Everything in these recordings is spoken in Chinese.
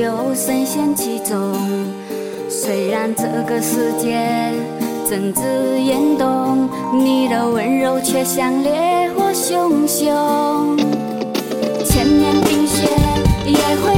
就深陷其中。虽然这个世界正值严冬，你的温柔却像烈火熊熊，千年冰雪也会。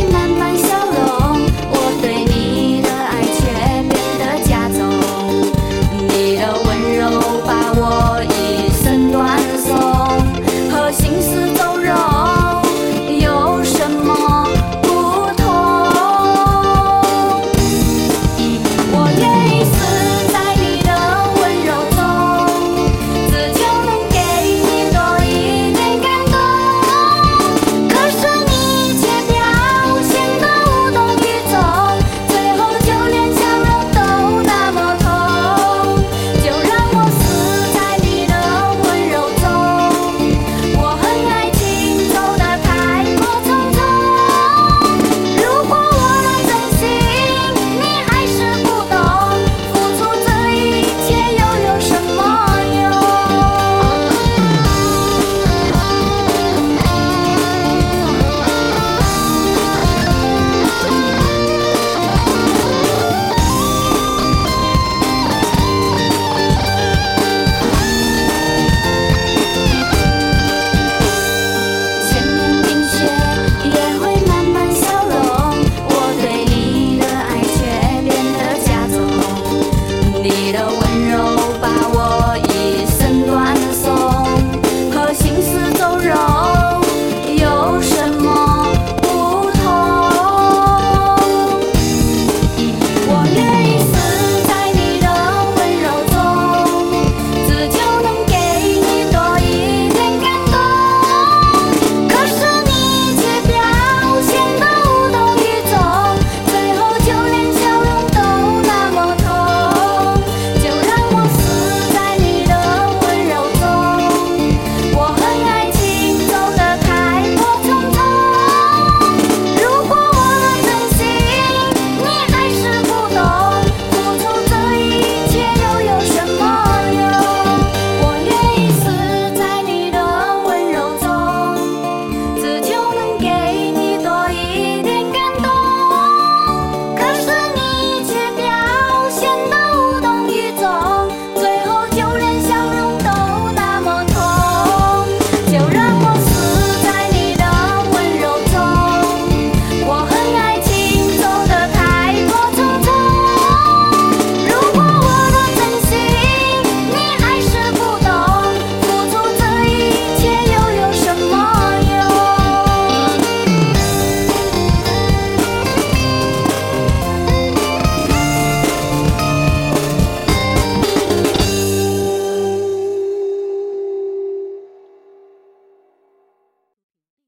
你的温柔把我